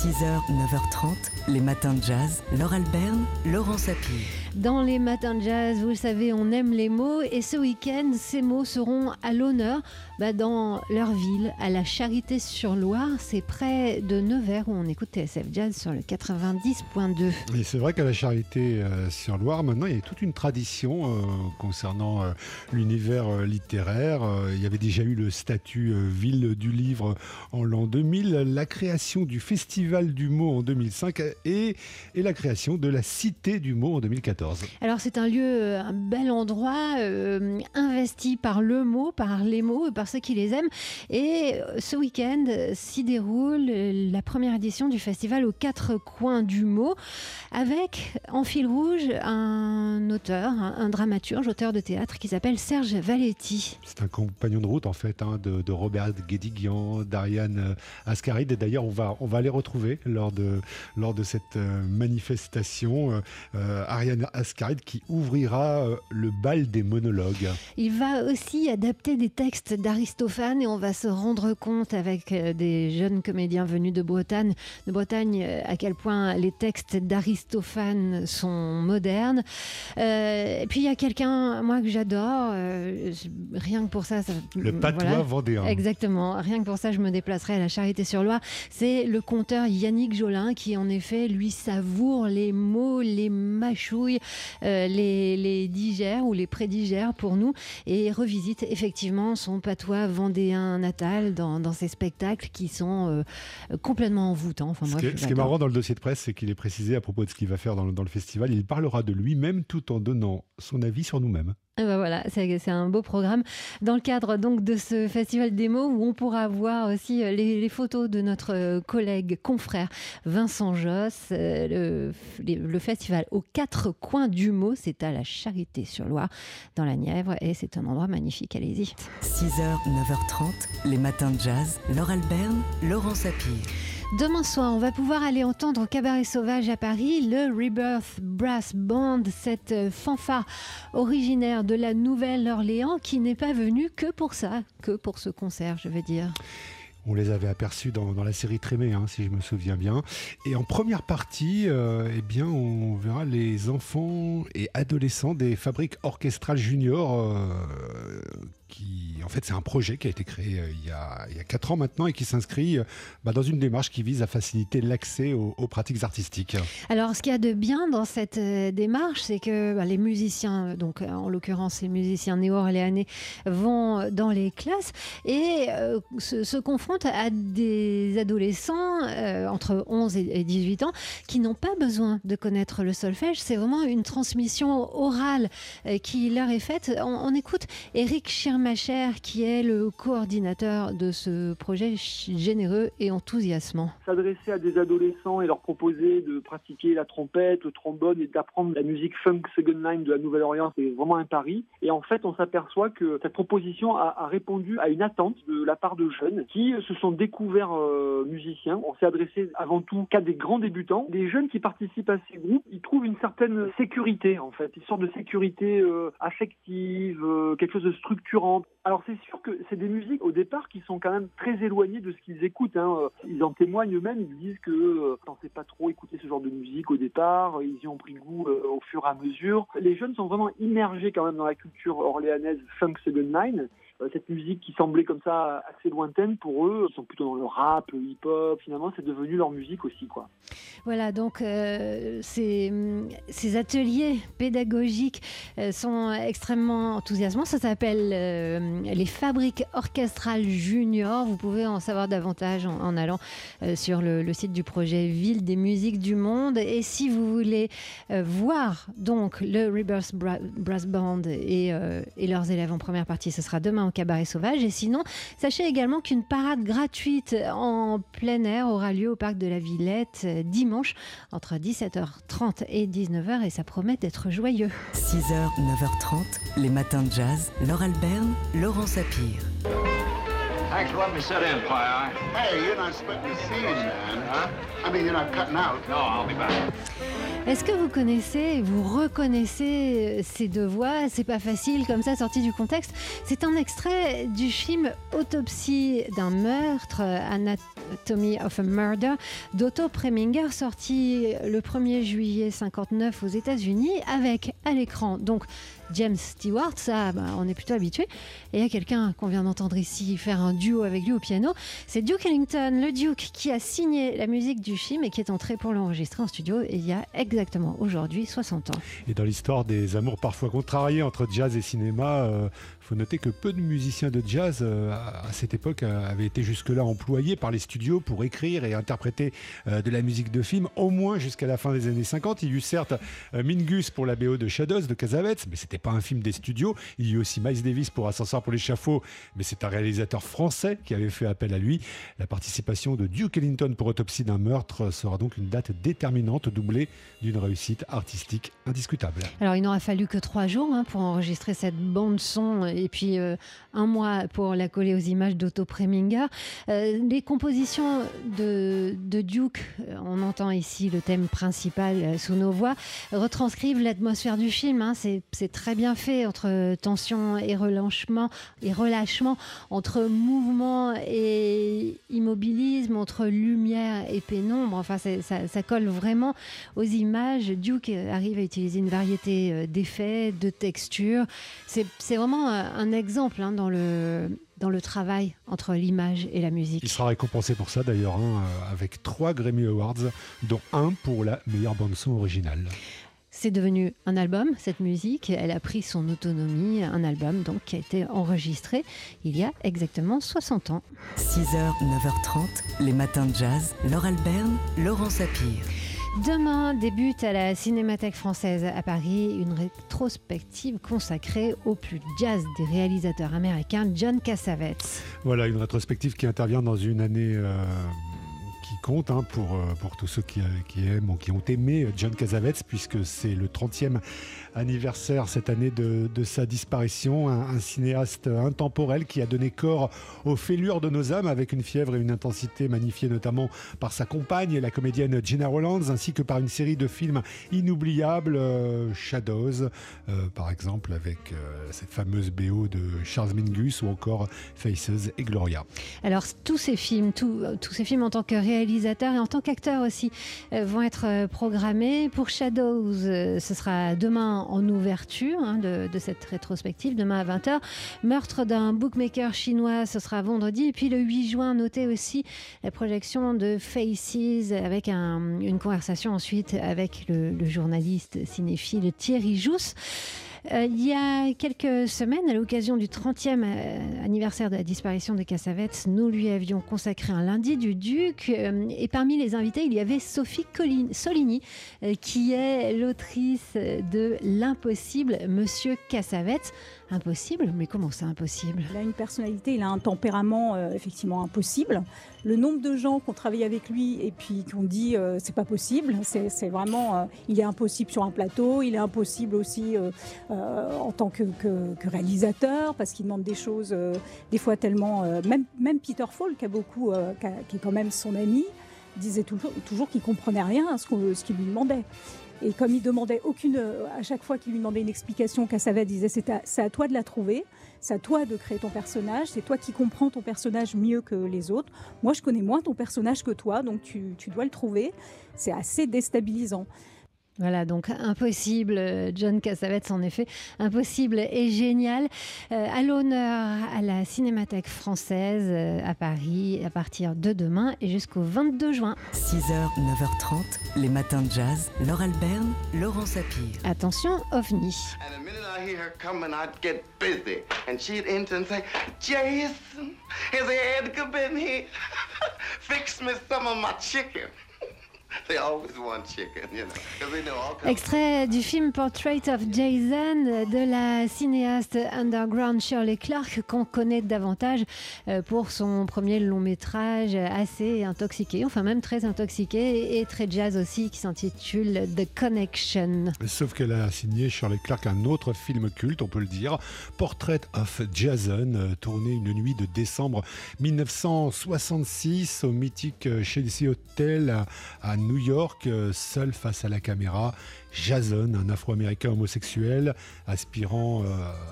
6h, 9h30, les matins de jazz. Laure Alberne, Laurent Sapir. Dans les matins de jazz, vous le savez, on aime les mots et ce week-end, ces mots seront à l'honneur bah, dans leur ville, à la Charité-sur-Loire. C'est près de Nevers où on écoute TSF Jazz sur le 90.2. Et c'est vrai qu'à la Charité-sur-Loire, maintenant, il y a toute une tradition euh, concernant euh, l'univers euh, littéraire. Euh, il y avait déjà eu le statut euh, ville du livre en l'an 2000, la création du Festival du mot en 2005 et, et la création de la Cité du mot en 2014. Alors c'est un lieu, euh, un bel endroit, euh, investi par le mot, par les mots et par ceux qui les aiment. Et euh, ce week-end s'y déroule la première édition du festival aux quatre coins du mot, avec en fil rouge un auteur, un, dramaturge, auteur de théâtre qui s'appelle Serge Valetti. C'est un compagnon de route en fait hein, de, de Robert Guédiguian, d'Ariane Ascaride. Et d'ailleurs, on va, on va les retrouver lors de, lors de cette manifestation. Euh, Ariane Ascaride qui ouvrira euh, le bal des monologues. Il va aussi adapter des textes d'Aristophane et on va se rendre compte avec euh, des jeunes comédiens venus de Bretagne, de Bretagne euh, à quel point les textes d'Aristophane sont modernes. Euh, et puis il y a quelqu'un, moi que j'adore, euh, rien que pour ça, ça Le patois voilà. vendéen. Exactement. Rien que pour ça, je me déplacerai à la Charité-sur-Loire. C'est le conteur Yannick Jolin qui, en effet, lui savoure les mots, les euh, les, les digère ou les prédigère pour nous et revisite effectivement son patois vendéen natal dans, dans ses spectacles qui sont euh, complètement envoûtants. Enfin, Ce, moi, qui est, je ce qui est l'adore. marrant dans le dossier de presse, c'est qu'il est précisé à propos de ce qu'il va faire dans le, dans le festival, il parlera de lui-même tout en donnant son avis sur nous-mêmes. Ben voilà, c'est un beau programme dans le cadre donc de ce festival des mots où on pourra voir aussi euh, les, photos de notre euh, collègue confrère Vincent Josse. Euh, Le, festival aux quatre coins du mot, c'est à la Charité-sur-Loire dans la Nièvre et c'est un endroit magnifique. Allez-y. 6h, 9h30, les matins de jazz. Laure Alberne, Laurent Sapir. Demain soir, on va pouvoir aller entendre au Cabaret Sauvage à Paris le Rebirth Brass Band, cette euh, fanfare originaire de la Nouvelle-Orléans qui n'est pas venue que pour ça, que pour ce concert, je veux dire. On les avait aperçus dans, la série Trémé, hein, si je me souviens bien. Et en première partie, euh, eh bien, on verra les enfants et adolescents des fabriques orchestrales juniors. euh, qui, en fait, c'est un projet qui a été créé euh, il, y a, il 4 ans maintenant et qui s'inscrit euh, bah, dans une démarche qui vise à faciliter l'accès aux, pratiques artistiques. Alors, ce qu'il y a de bien dans cette euh, démarche, c'est que bah, les musiciens, donc en l'occurrence les musiciens néo-orléanais, vont dans les classes et se, confrontent à des adolescents entre 11 et et 18 ans qui n'ont pas besoin de connaître le solfège. C'est vraiment une transmission orale qui leur est faite. On, on écoute Eric Schirmacher, qui est le coordinateur de ce projet généreux et enthousiasmant. s'adresser à des adolescents et leur proposer de pratiquer la trompette, le trombone et d'apprendre la musique funk second line de la Nouvelle-Orléans, c'est vraiment un pari. Et en fait, on s'aperçoit que cette proposition a, répondu à une attente de la part de jeunes qui se sont découverts euh, musiciens. On s'est adressé avant tout qu'à des grands débutants. Les jeunes qui participent à ces groupes, ils trouvent une certaine sécurité en fait, une sorte de sécurité euh, affective, euh, quelque chose de structurant. Alors c'est sûr que c'est des musiques au départ qui sont quand même très éloignées de ce qu'ils écoutent. hein. Ils en témoignent eux-mêmes, ils disent que euh, pensaient pas trop écouter ce genre de musique au départ, ils y ont pris goût euh, au fur et à mesure. Les jeunes sont vraiment immergés quand même dans la culture orléanaise funk second line. Euh, Cette musique qui semblait comme ça assez lointaine pour eux, ils sont plutôt dans le rap, le hip-hop. Finalement, c'est devenu leur musique aussi, quoi. Voilà, donc euh, ces, ces ateliers pédagogiques euh, sont extrêmement enthousiasmants. Ça s'appelle euh, les fabriques orchestrales juniors. Vous pouvez en savoir davantage en, allant euh, sur le, site du projet Ville des musiques du monde. Et si vous voulez euh, voir donc le Rebirth Bra- Brass Band et, euh, et leurs élèves en première partie, ce sera demain Cabaret Sauvage. Et sinon, sachez également qu'une parade gratuite en plein air aura lieu au parc de la Villette euh, dimanche entre 17h30 et 19h et ça promet d'être joyeux. 6h, 9h30, les matins de jazz. Laure Alberne, Laurent Sapir. Thanks for letting me sit in, Pie. Hey, you're not splitting the scene, man. Huh? Est-ce que vous connaissez, vous reconnaissez euh, ces deux voix? C'est pas facile comme ça, sorti du contexte. C'est un extrait du film Autopsie d'un meurtre, Anatomy of a Murder, d'Otto Preminger, sorti le 1er juillet 59 aux États-Unis, avec à l'écran donc James Stewart, ça bah, on est plutôt habitué. Et il y a quelqu'un qu'on vient d'entendre ici faire un duo avec lui au piano. C'est Duke Ellington, le Duke, qui a signé la musique du film et qui est entré pour l'enregistrer en studio il y a exactement aujourd'hui 60 ans. Et dans l'histoire des amours parfois contrariés entre jazz et cinéma, euh, faut noter que peu de musiciens de jazz euh, à cette époque euh, avaient été jusque-là employés par les studios pour écrire et interpréter euh, de la musique de film, au moins jusqu'à la fin des années 50. Il y eut certes Mingus pour la BO de Shadows de Casavets, mais c'était pas un film des studios. Il y eut aussi Miles Davis pour Ascenseur pour l'échafaud, mais c'est un réalisateur français qui avait fait appel à lui. La participation de Duke Ellington pour Autopsie d'un meurtre sera donc une date déterminante, doublée d'une réussite artistique indiscutable. Alors il n'aura fallu que trois jours hein, pour enregistrer cette bande son et puis euh, un mois pour la coller aux images d'Otto Preminger. Euh, les compositions de, Duke, euh, on entend ici le thème principal sous nos voix, retranscrivent l'atmosphère du film. Hein. C'est très bien fait entre tension et relâchement, et relâchement entre mouvement et immobilisme, entre lumière et pénombre. Enfin, ça, ça colle vraiment aux images. Duke arrive à utiliser une variété d'effets, de textures. C'est vraiment un exemple hein, dans, le, dans le travail entre l'image et la musique. Il sera récompensé pour ça d'ailleurs, hein, avec trois Grammy Awards, dont un pour la meilleure bande-son originale. C'est devenu un album, cette musique. Elle a pris son autonomie, un album donc qui a été enregistré il y a exactement 60 ans. 6h, 9h30, les matins de jazz. Laure Alberne, Laurent Sapir. Demain débute à la Cinémathèque française à Paris une rétrospective consacrée au plus jazz des réalisateurs américains John Cassavetes. Voilà, une rétrospective qui intervient dans une année euh, compte hein, pour, euh, pour tous ceux qui, qui, aiment ou qui ont aimé John Cassavetes, puisque c'est le 30e anniversaire cette année de, sa disparition. Un, cinéaste intemporel qui a donné corps aux fêlures de nos âmes avec une fièvre et une intensité magnifiée notamment par sa compagne, la comédienne Gina Rollins, ainsi que par une série de films inoubliables, euh, Shadows, euh, par exemple, avec euh, cette fameuse BO de Charles Mingus ou encore Faces et Gloria. Alors tous ces films, tous ces films en tant que réalisateur et en tant qu'acteur aussi, vont être programmés. Pour Shadows, ce sera demain en ouverture hein, de, cette rétrospective, demain à 20h. Meurtre d'un bookmaker chinois, ce sera vendredi. Et puis le 8 juin, notez aussi la projection de Faces avec une conversation ensuite avec le, le journaliste cinéphile Thierry Jousse. Euh, il y a quelques semaines, à l'occasion du 30e euh, anniversaire de la disparition de Cassavetes, nous lui avions consacré un lundi du Duc. Euh, et parmi les invités, il y avait Sophie Solini, qui est l'autrice de L'impossible Monsieur Cassavetes. Impossible Mais comment c'est impossible? Il a une personnalité, il a un tempérament effectivement impossible. Le nombre de gens qui ont travaillé avec lui et puis qui ont dit c'est pas possible, c'est vraiment, il est impossible sur un plateau, il est impossible aussi euh, en tant que, réalisateur, parce qu'il demande des choses euh, des fois tellement... Euh, même, Peter Falk, qui, est quand même son ami, disait toujours, toujours qu'il comprenait rien à ce qu'il lui demandait. Et comme il demandait aucune, à chaque fois qu'il lui demandait une explication, Cassavet disait c'est à, toi de la trouver, c'est à toi de créer ton personnage, c'est toi qui comprends ton personnage mieux que les autres. Moi, je connais moins ton personnage que toi, donc tu dois le trouver. C'est assez déstabilisant. Voilà, donc impossible, euh, John Cassavetes en effet, impossible et génial. Euh, à l'honneur à la Cinémathèque française euh, à Paris à partir de demain et jusqu'au 22 juin. 6h, 9h30, les matins de jazz. Laure Alberne, Laurent Sapir. Attention, ovni. Fix me some of my chicken. Extrait du film Portrait of Jason de la cinéaste underground Shirley Clark qu'on connaît davantage euh, pour son premier long métrage assez intoxiqué, enfin même très intoxiqué et très jazz aussi qui s'intitule The Connection. Sauf qu'elle a signé Shirley Clark un autre film culte, on peut le dire, Portrait of Jason, euh, tourné une nuit de décembre 1966 au mythique Chelsea Hotel à New York, euh, seul face à la caméra. Jason, un Afro-Américain homosexuel aspirant euh,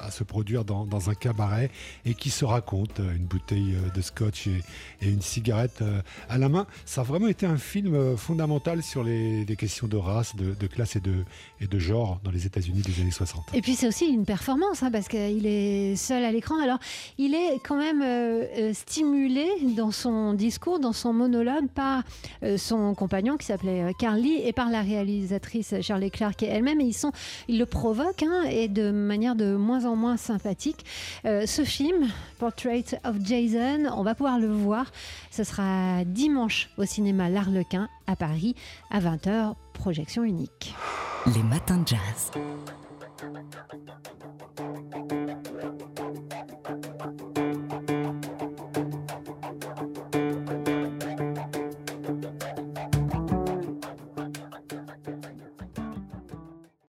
à se produire dans, un cabaret et qui se raconte euh, une bouteille de scotch et, une cigarette à la main. Ça a vraiment été un film fondamental sur les, questions de race, de, classe et de, genre dans les États-Unis des années 60. Et puis c'est aussi une performance hein, parce qu'il est seul à l'écran. Alors il est quand même stimulé dans son discours, dans son monologue par son compagnon qui s'appelait euh, Carly et par la réalisatrice Charlie Clark elle-même. Et ils, sont, ils le provoquent hein, et de manière de moins en moins sympathique. Euh, ce film, Portrait of Jason, on va pouvoir le voir. Ce sera dimanche au cinéma L'Arlequin à Paris à 20h, projection unique. Les matins de jazz.